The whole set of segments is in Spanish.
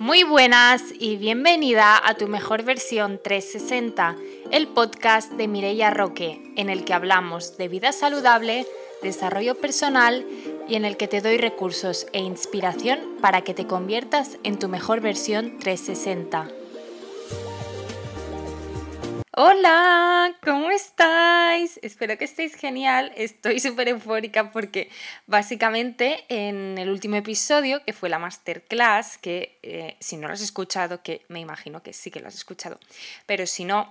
Muy buenas y bienvenida a tu mejor versión 360, el podcast de Mireia Roque, en el que hablamos de vida saludable, desarrollo personal y en el que te doy recursos e inspiración para que te conviertas en tu mejor versión 360. Hola, ¿cómo estáis? Espero que estéis genial. Estoy súper eufórica porque básicamente en el último episodio, que fue la masterclass, que eh, si no lo has escuchado, que me imagino que sí que lo has escuchado, pero si no,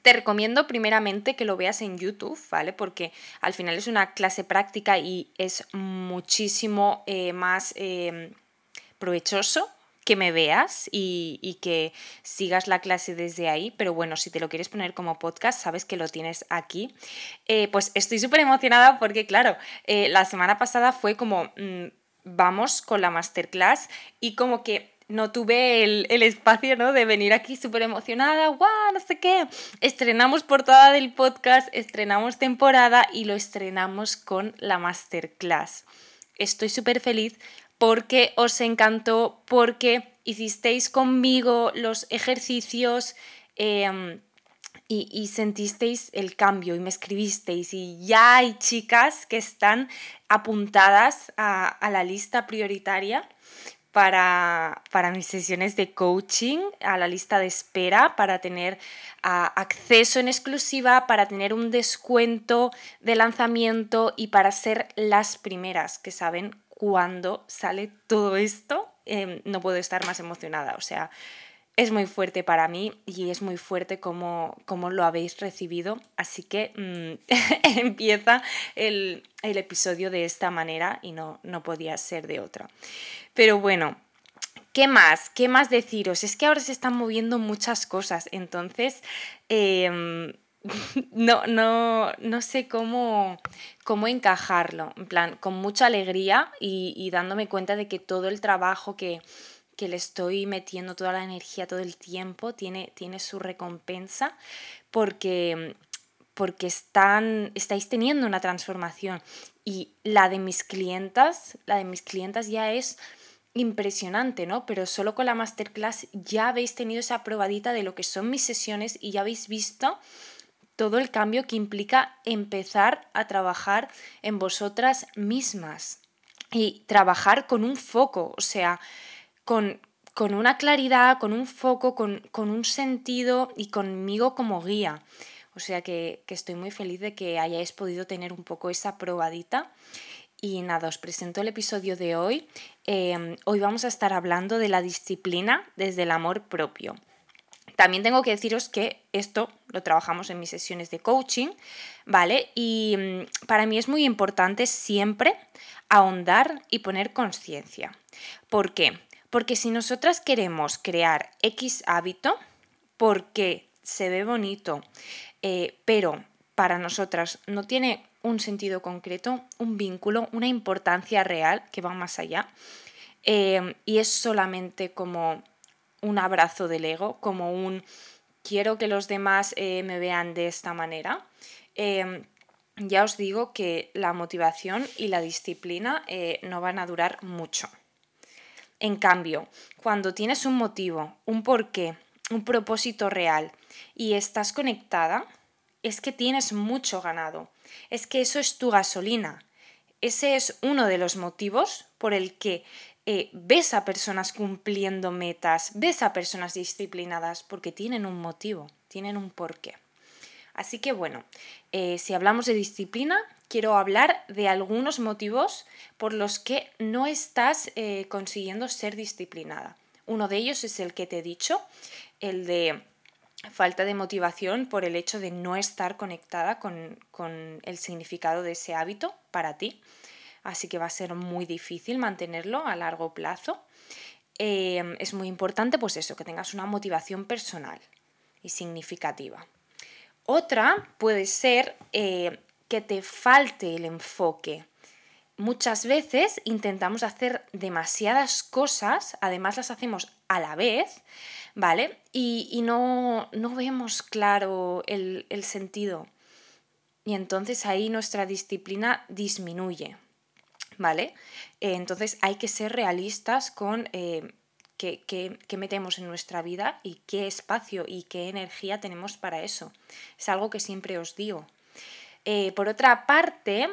te recomiendo primeramente que lo veas en YouTube, ¿vale? Porque al final es una clase práctica y es muchísimo eh, más eh, provechoso que me veas y, que sigas la clase desde ahí, pero bueno, si te lo quieres poner como podcast, sabes que lo tienes aquí. Eh, pues estoy súper emocionada porque, claro, eh, la semana pasada fue como, mm, vamos con la masterclass y como que no tuve el, espacio, ¿no? De venir aquí súper emocionada, guau, no sé qué. Estrenamos portada del podcast, estrenamos temporada y lo estrenamos con la masterclass. Estoy súper feliz porque os encantó, porque hicisteis conmigo los ejercicios em, y, sentisteis el cambio y me escribisteis y ya hay chicas que están apuntadas a, la lista prioritaria. Para, mis sesiones de coaching, a la lista de espera, para tener acceso en exclusiva, para tener un descuento de lanzamiento y para ser las primeras que saben cuando sale todo esto, em, no puedo estar más emocionada. O sea, es muy fuerte para mí y es muy fuerte como, lo habéis recibido. Así que mm, empieza el, episodio de esta manera y no, no podía ser de otra. Pero bueno, ¿Qué más? ¿Qué más deciros? Es que ahora se están moviendo muchas cosas, entonces em, no, no, no sé cómo, cómo encajarlo, en plan, con mucha alegría y, dándome cuenta de que todo el trabajo que, le estoy metiendo, toda la energía, todo el tiempo, tiene, tiene su recompensa porque, porque están, estáis teniendo una transformación y la de mis clientas, la de mis clientas ya es impresionante, ¿no? Pero solo con la masterclass ya habéis tenido esa probadita de lo que son mis sesiones y ya habéis visto todo el cambio que implica empezar a trabajar en vosotras mismas y trabajar con un foco, o sea, con, con una claridad, con un foco, con, un sentido y conmigo como guía. O sea que, estoy muy feliz de que hayáis podido tener un poco esa probadita. Y nada, os presento el episodio de hoy. Eh, hoy vamos a estar hablando de la disciplina desde el amor propio. También tengo que deciros que esto lo trabajamos en mis sesiones de coaching, ¿vale? Y mm, para mí es muy importante siempre ahondar y poner conciencia. ¿Por qué? Porque si nosotras queremos crear X hábito, porque se ve bonito, eh, pero para nosotras no tiene un sentido concreto, un vínculo, una importancia real que va más allá, eh, y es solamente como un abrazo del ego, como un quiero que los demás eh, me vean de esta manera. Em, ya os digo que la motivación y la disciplina eh, no van a durar mucho. En cambio, cuando tienes un motivo, un porqué, un propósito real y estás conectada, es que tienes mucho ganado. Es que eso es tu gasolina. Ese es uno de los motivos por el que eh, ves a personas cumpliendo metas, ves a personas disciplinadas porque tienen un motivo, tienen un porqué. Así que bueno, eh, si hablamos de disciplina, quiero hablar de algunos motivos por los que no estás eh, consiguiendo ser disciplinada. Uno de ellos es el que te he dicho, el de falta de motivación por el hecho de no estar conectada con, con el significado de ese hábito para ti así que va a ser muy difícil mantenerlo a largo plazo. Em, es muy importante, pues eso, que tengas una motivación personal y significativa. Otra puede ser eh, que te falte el enfoque. Muchas veces intentamos hacer demasiadas cosas, además las hacemos a la vez, ¿vale? Y, no, vemos claro el, el sentido. Y entonces ahí nuestra disciplina disminuye. ¿Vale? Eh, entonces hay que ser realistas con eh, que, metemos en nuestra vida y qué espacio y qué energía tenemos para eso. Es algo que siempre os digo. Eh, por otra parte,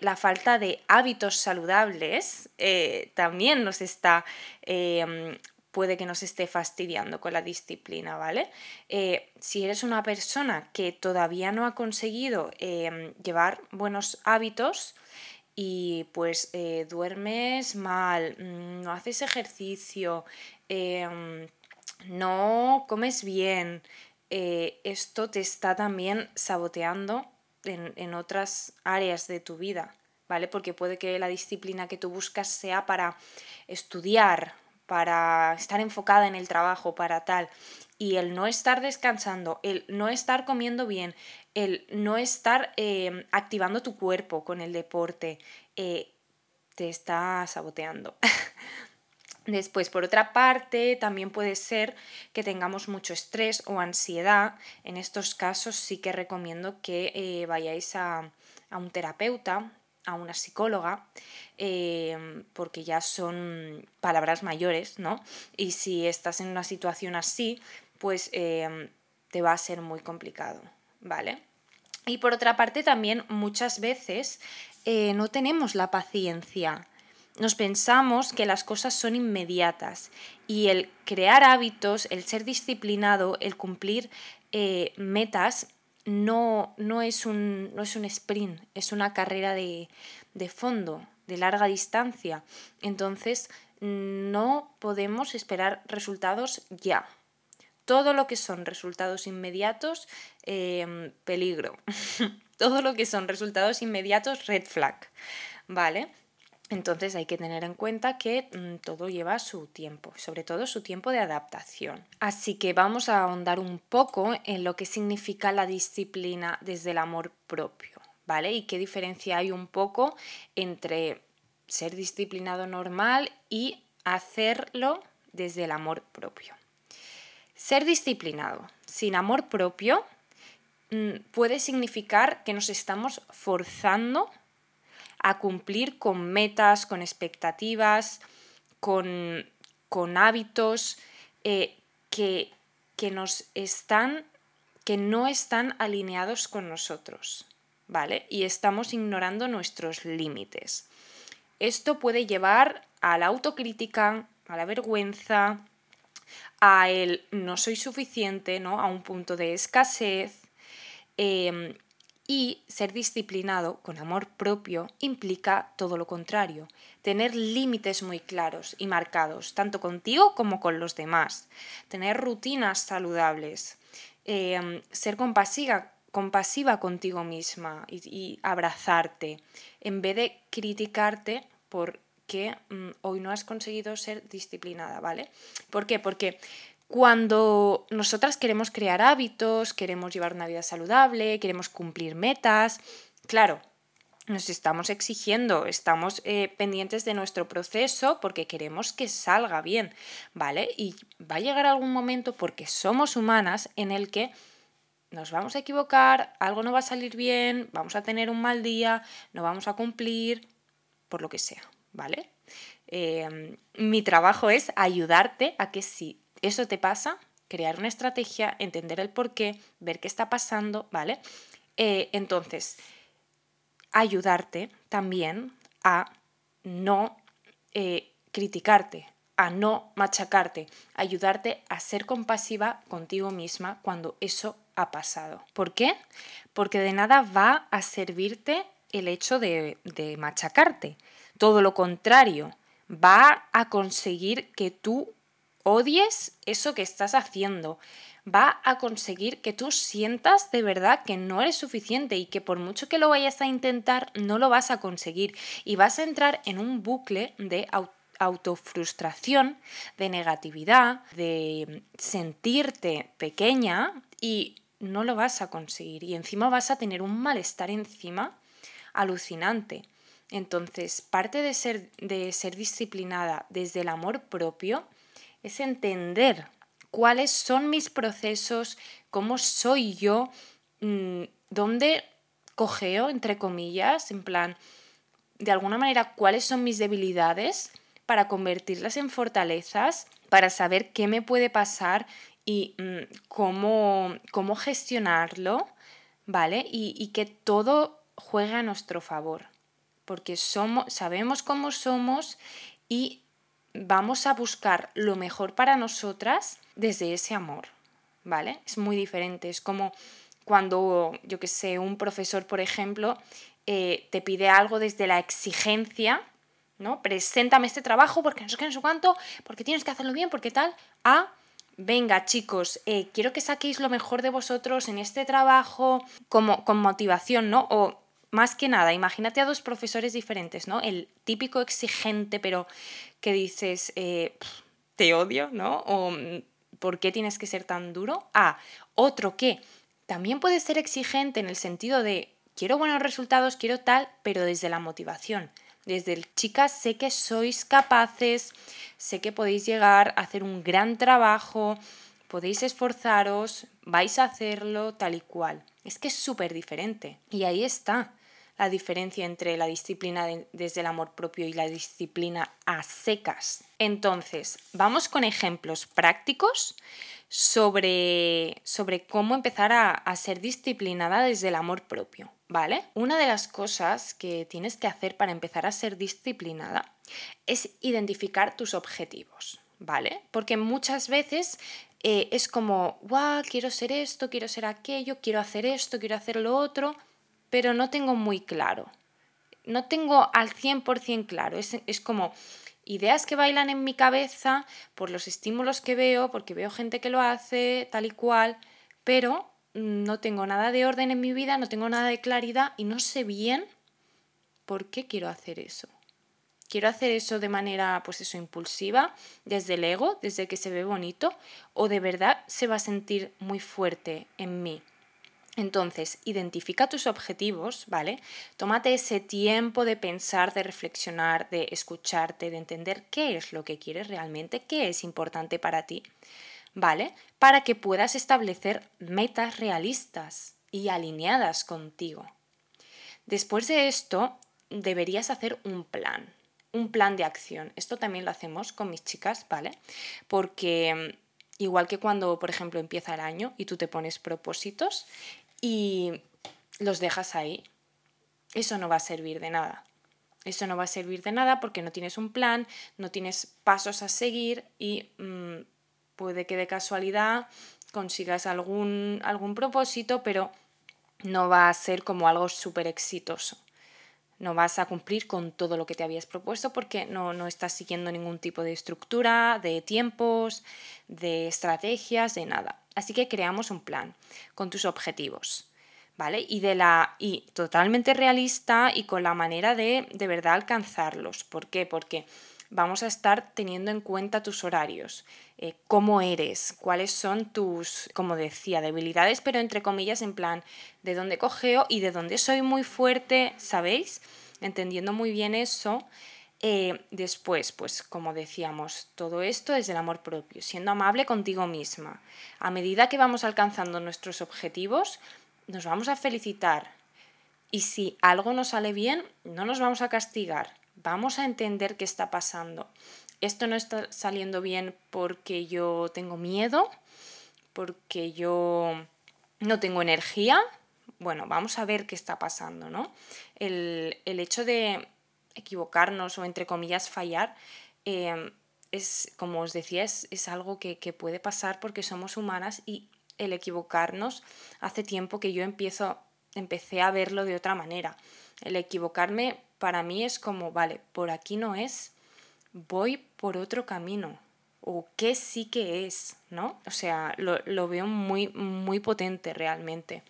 la falta de hábitos saludables también nos está puede que nos esté fastidiando con la disciplina, ¿vale? si eres una persona que todavía no ha conseguido llevar buenos hábitos, y pues eh, duermes mal, mm, no haces ejercicio, em, no comes bien, eh, esto te está también saboteando en, en, otras áreas de tu vida, ¿vale? Porque puede que la disciplina que tú buscas sea para estudiar, para estar enfocada en el trabajo, para tal. Y el no estar descansando, el no estar comiendo bien, el no estar em, activando tu cuerpo con el deporte, eh, te está saboteando. Después, por otra parte, también puede ser que tengamos mucho estrés o ansiedad. En estos casos sí que recomiendo que eh, vayáis a, un terapeuta, a una psicóloga, porque ya son palabras mayores, ¿no? Y si estás en una situación así, pues em, te va a ser muy complicado. ¿vale? Y por otra parte también muchas veces eh, no tenemos la paciencia. Nos pensamos que las cosas son inmediatas y el crear hábitos, el ser disciplinado, el cumplir eh, metas, no, no, es un, no, es un, sprint, es una carrera de, de fondo, de larga distancia. Entonces, no podemos esperar resultados ya. Todo lo que son resultados inmediatos, em, peligro. Todo lo que son resultados inmediatos, red flag. ¿Vale? Entonces hay que tener en cuenta que mm, todo lleva su tiempo, sobre todo su tiempo de adaptación. Así que vamos a ahondar un poco en lo que significa la disciplina desde el amor propio, ¿vale? Y qué diferencia hay un poco entre ser disciplinado normal y hacerlo desde el amor propio. Ser disciplinado sin amor propio mm, puede significar que nos estamos forzando a cumplir con metas, con expectativas, con, hábitos eh, que, que nos están que no están alineados con nosotros, ¿vale? Y estamos ignorando nuestros límites. Esto puede llevar a la autocrítica, a la vergüenza, a el no soy suficiente, ¿no? a un punto de escasez. Em, y ser disciplinado con amor propio implica todo lo contrario, tener límites muy claros y marcados, tanto contigo como con los demás, tener rutinas saludables, em, ser compasiva, compasiva contigo misma y, y abrazarte, en vez de criticarte por que mm, hoy no has conseguido ser disciplinada, ¿vale? ¿Por qué? Porque cuando nosotras queremos crear hábitos, queremos llevar una vida saludable, queremos cumplir metas, claro, nos estamos exigiendo, estamos eh, pendientes de nuestro proceso porque queremos que salga bien, ¿vale? Y va a llegar algún momento porque somos humanas en el que nos vamos a equivocar, algo no va a salir bien, vamos a tener un mal día, no vamos a cumplir, por lo que sea. ¿Vale? Em, mi trabajo es ayudarte a que si eso te pasa, crear una estrategia, entender el por qué, ver qué está pasando, ¿vale? Eh, entonces, ayudarte también a no eh, criticarte, a no machacarte, ayudarte a ser compasiva contigo misma cuando eso ha pasado. ¿Por qué? Porque de nada va a servirte el hecho de, de machacarte. Todo lo contrario, va a conseguir que tú odies eso que estás haciendo. Va a conseguir que tú sientas de verdad que no eres suficiente y que por mucho que lo vayas a intentar, no lo vas a conseguir. Y vas a entrar en un bucle de autofrustración, de negatividad, de sentirte pequeña y no lo vas a conseguir. Y encima vas a tener un malestar encima alucinante. Entonces, parte de ser, de ser disciplinada desde el amor propio es entender cuáles son mis procesos, cómo soy yo, mm, dónde cogeo, entre comillas, en plan, de alguna manera, cuáles son mis debilidades para convertirlas en fortalezas, para saber qué me puede pasar y mm, cómo, cómo gestionarlo, ¿vale? Y, y que todo juegue a nuestro favor, porque somos, sabemos cómo somos y vamos a buscar lo mejor para nosotras desde ese amor, ¿vale? Es muy diferente, es como cuando, yo que sé, un profesor, por ejemplo, eh, te pide algo desde la exigencia, ¿no? Preséntame este trabajo porque no sé qué, no sé cuánto, porque tienes que hacerlo bien, porque tal, a venga chicos, eh, quiero que saquéis lo mejor de vosotros en este trabajo como, con motivación, ¿no? O más que nada, imagínate a dos profesores diferentes, ¿no? El típico exigente, pero que dices, eh, te odio, ¿no? O mm, ¿por qué tienes que ser tan duro? A otro que también puede ser exigente en el sentido de quiero buenos resultados, quiero tal, pero desde la motivación. Desde el chicas, sé que sois capaces, sé que podéis llegar a hacer un gran trabajo, podéis esforzaros, vais a hacerlo tal y cual. Es que es súper diferente. Y ahí está la diferencia entre la disciplina desde el amor propio y la disciplina a secas. Entonces, vamos con ejemplos prácticos sobre, sobre cómo empezar a, a ser disciplinada desde el amor propio. ¿Vale? Una de las cosas que tienes que hacer para empezar a ser disciplinada es identificar tus objetivos, ¿vale? Porque muchas veces eh, es como, guau, quiero ser esto, quiero ser aquello, quiero hacer esto, quiero hacer lo otro, pero no tengo muy claro. No tengo al 100% claro. Es, es como ideas que bailan en mi cabeza por los estímulos que veo, porque veo gente que lo hace, tal y cual, pero no tengo nada de orden en mi vida, no tengo nada de claridad y no sé bien por qué quiero hacer eso. Quiero hacer eso de manera, pues eso, impulsiva, desde el ego, desde que se ve bonito, o de verdad se va a sentir muy fuerte en mí. Entonces, identifica tus objetivos, ¿vale? Tómate ese tiempo de pensar, de reflexionar, de escucharte, de entender qué es lo que quieres realmente, qué es importante para ti. ¿vale? Para que puedas establecer metas realistas y alineadas contigo. Después de esto, deberías hacer un plan, un plan de acción. Esto también lo hacemos con mis chicas, ¿vale? Porque mm, igual que cuando, por ejemplo, empieza el año y tú te pones propósitos y los dejas ahí, eso no va a servir de nada. Eso no va a servir de nada porque no tienes un plan, no tienes pasos a seguir y mm, Puede que de casualidad consigas algún, algún propósito, pero no va a ser como algo súper exitoso. No vas a cumplir con todo lo que te habías propuesto porque no, no estás siguiendo ningún tipo de estructura, de tiempos, de estrategias, de nada. Así que creamos un plan con tus objetivos. ¿Vale? Y, de la, y totalmente realista y con la manera de de verdad alcanzarlos. ¿Por qué? Porque vamos a estar teniendo en cuenta tus horarios, eh, cómo eres, cuáles son tus, como decía, debilidades, pero entre comillas en plan, de dónde cogeo y de dónde soy muy fuerte, ¿sabéis? Entendiendo muy bien eso. Eh, después, pues como decíamos, todo esto es el amor propio, siendo amable contigo misma. A medida que vamos alcanzando nuestros objetivos, nos vamos a felicitar. Y si algo no sale bien, no nos vamos a castigar vamos a entender qué está pasando. Esto no está saliendo bien porque yo tengo miedo, porque yo no tengo energía. Bueno, vamos a ver qué está pasando, ¿no? El, hecho de equivocarnos o entre comillas fallar em, es, como os decía, es, es algo que, que, puede pasar porque somos humanas y el equivocarnos hace tiempo que yo empiezo, empecé a verlo de otra manera. El equivocarme para mí es como, vale, por aquí no es, voy por otro camino. O qué sí que es, ¿no? O sea, lo, veo muy, muy potente realmente.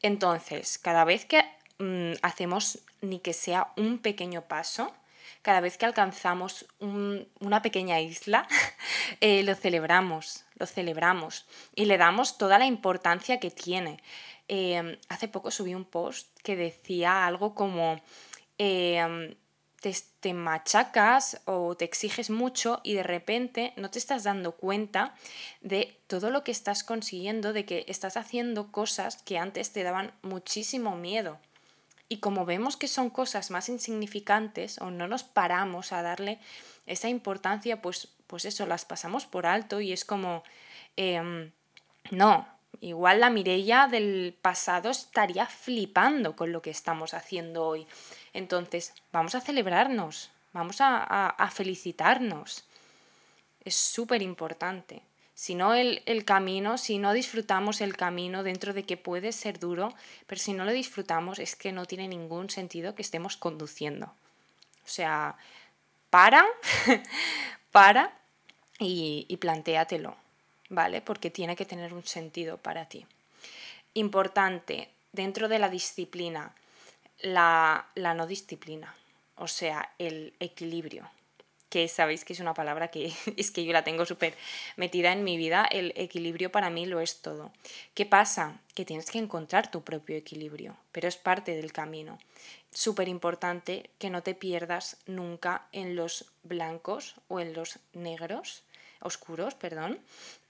Entonces, cada vez que mm, hacemos ni que sea un pequeño paso, cada vez que alcanzamos una pequeña isla, eh, lo celebramos, lo celebramos y le damos toda la importancia que tiene. Eh, hace poco subí un post que decía algo como Em, te, machacas o te exiges mucho y de repente no te estás dando cuenta de todo lo que estás consiguiendo, de que estás haciendo cosas que antes te daban muchísimo miedo. Y como vemos que son cosas más insignificantes o no nos paramos a darle esa importancia, pues, pues eso, las pasamos por alto y es como, em, no, igual la Mirella del pasado estaría flipando con lo que estamos haciendo hoy. Entonces, vamos a celebrarnos, vamos a, felicitarnos. Es súper importante. Si no el, el, camino, si no disfrutamos el camino dentro de que puede ser duro, pero si no lo disfrutamos es que no tiene ningún sentido que estemos conduciendo. O sea, para, para y, y plantéatelo, ¿vale? Porque tiene que tener un sentido para ti. Importante, dentro de la disciplina, la, no disciplina, o sea, el equilibrio, que sabéis que es una palabra que es que yo la tengo súper metida en mi vida, el equilibrio para mí lo es todo. ¿Qué pasa? Que tienes que encontrar tu propio equilibrio, pero es parte del camino. Súper importante que no te pierdas nunca en los blancos o en los negros, oscuros, perdón,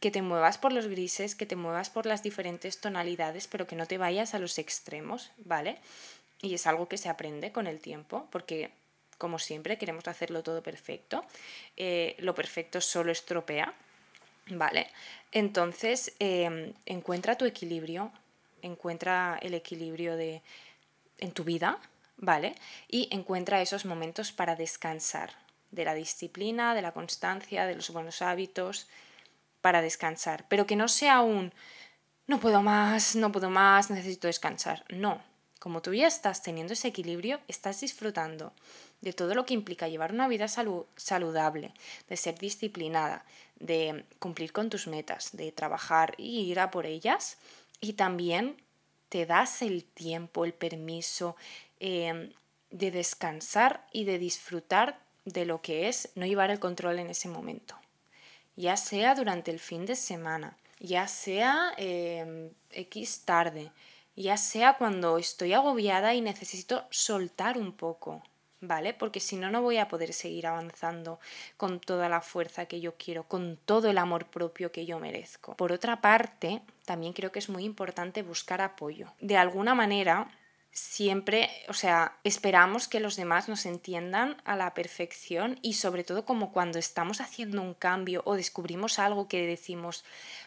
que te muevas por los grises, que te muevas por las diferentes tonalidades, pero que no te vayas a los extremos, ¿vale? Y es algo que se aprende con el tiempo, porque como siempre queremos hacerlo todo perfecto. Eh, lo perfecto solo estropea, ¿vale? Entonces, em, encuentra tu equilibrio, encuentra el equilibrio de, en tu vida, ¿vale? Y encuentra esos momentos para descansar de la disciplina, de la constancia, de los buenos hábitos, para descansar. Pero que no sea un no puedo más, no puedo más, necesito descansar. No, como tú ya estás teniendo ese equilibrio, estás disfrutando de todo lo que implica llevar una vida saludable, de ser disciplinada, de cumplir con tus metas, de trabajar y ir a por ellas. Y también te das el tiempo, el permiso em, de descansar y de disfrutar de lo que es no llevar el control en ese momento. Ya sea durante el fin de semana, ya sea em, X tarde, ya sea cuando estoy agobiada y necesito soltar un poco, ¿vale? Porque si no, no voy a poder seguir avanzando con toda la fuerza que yo quiero, con todo el amor propio que yo merezco. Por otra parte, también creo que es muy importante buscar apoyo. De alguna manera, siempre, o sea, esperamos que los demás nos entiendan a la perfección y sobre todo como cuando estamos haciendo un cambio o descubrimos algo que decimos,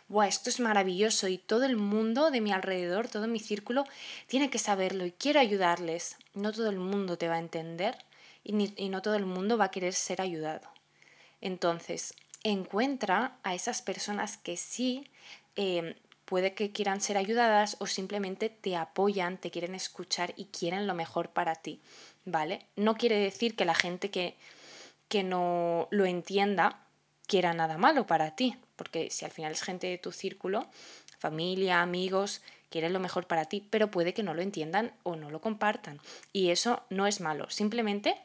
Buah, esto es maravilloso y todo el mundo de mi alrededor, todo mi círculo, tiene que saberlo y quiero ayudarles. No todo el mundo te va a entender y, no todo el mundo va a querer ser ayudado. Entonces, encuentra a esas personas que sí eh, puede que quieran ser ayudadas o simplemente te apoyan, te quieren escuchar y quieren lo mejor para ti, ¿vale? No quiere decir que la gente que, que no lo entienda quiera nada malo para ti, porque si al final es gente de tu círculo, familia, amigos, quieren lo mejor para ti, pero puede que no lo entiendan o no lo compartan. Y eso no es malo, simplemente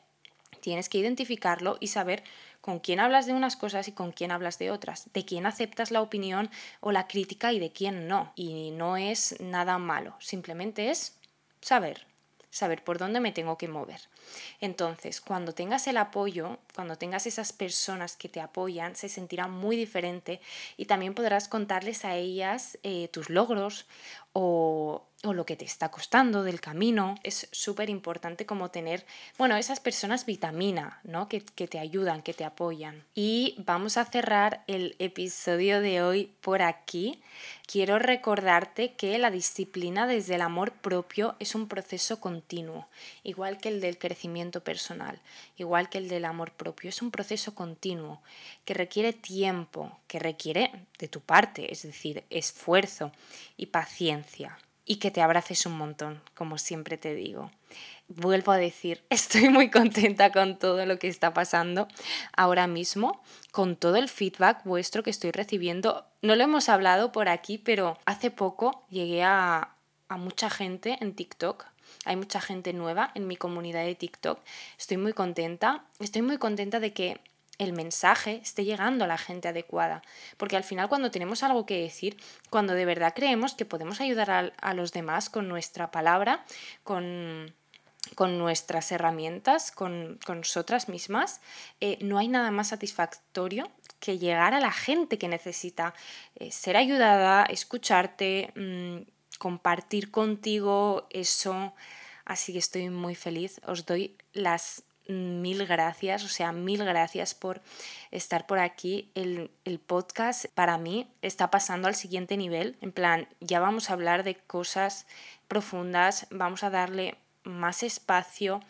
tienes que identificarlo y saber con quién hablas de unas cosas y con quién hablas de otras, de quién aceptas la opinión o la crítica y de quién no. Y no es nada malo, simplemente es saber, saber por dónde me tengo que mover. Entonces, cuando tengas el apoyo, cuando tengas esas personas que te apoyan, se sentirá muy diferente y también podrás contarles a ellas eh, tus logros o, o lo que te está costando del camino. Es súper importante como tener, bueno, esas personas vitamina, ¿no? Que, que, te ayudan, que te apoyan. Y vamos a cerrar el episodio de hoy por aquí. Quiero recordarte que la disciplina desde el amor propio es un proceso continuo, igual que el del crecimiento personal, igual que el del amor propio. Es un proceso continuo que requiere tiempo, que requiere de tu parte, es decir, esfuerzo y paciencia y que te abraces un montón, como siempre te digo. Vuelvo a decir, estoy muy contenta con todo lo que está pasando ahora mismo, con todo el feedback vuestro que estoy recibiendo. No lo hemos hablado por aquí, pero hace poco llegué a, a mucha gente en TikTok. Hay mucha gente nueva en mi comunidad de TikTok. Estoy muy contenta. Estoy muy contenta de que el mensaje esté llegando a la gente adecuada. Porque al final cuando tenemos algo que decir, cuando de verdad creemos que podemos ayudar a, los demás con nuestra palabra, con, con nuestras herramientas, con, nosotras mismas, eh, no hay nada más satisfactorio que llegar a la gente que necesita eh, ser ayudada, escucharte, mm, compartir contigo eso Así que estoy muy feliz. Os doy las mil gracias, o sea, mil gracias por estar por aquí. El, el, podcast para mí está pasando al siguiente nivel. En plan, ya vamos a hablar de cosas profundas, vamos a darle más espacio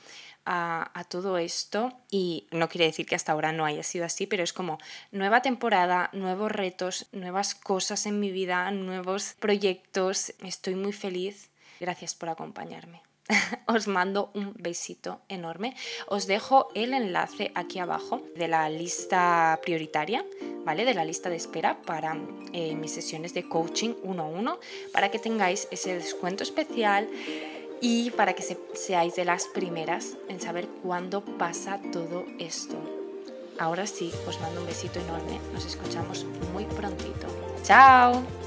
a, a, todo esto y no quiere decir que hasta ahora no haya sido así, pero es como nueva temporada, nuevos retos, nuevas cosas en mi vida, nuevos proyectos. Estoy muy feliz. Gracias por acompañarme. os mando un besito enorme. Os dejo el enlace aquí abajo de la lista prioritaria, ¿vale? De la lista de espera para eh, mis sesiones de coaching 1 a 1, para que tengáis ese descuento especial y para que seáis de las primeras en saber cuándo pasa todo esto. Ahora sí, os mando un besito enorme. Nos escuchamos muy prontito. ¡Chao!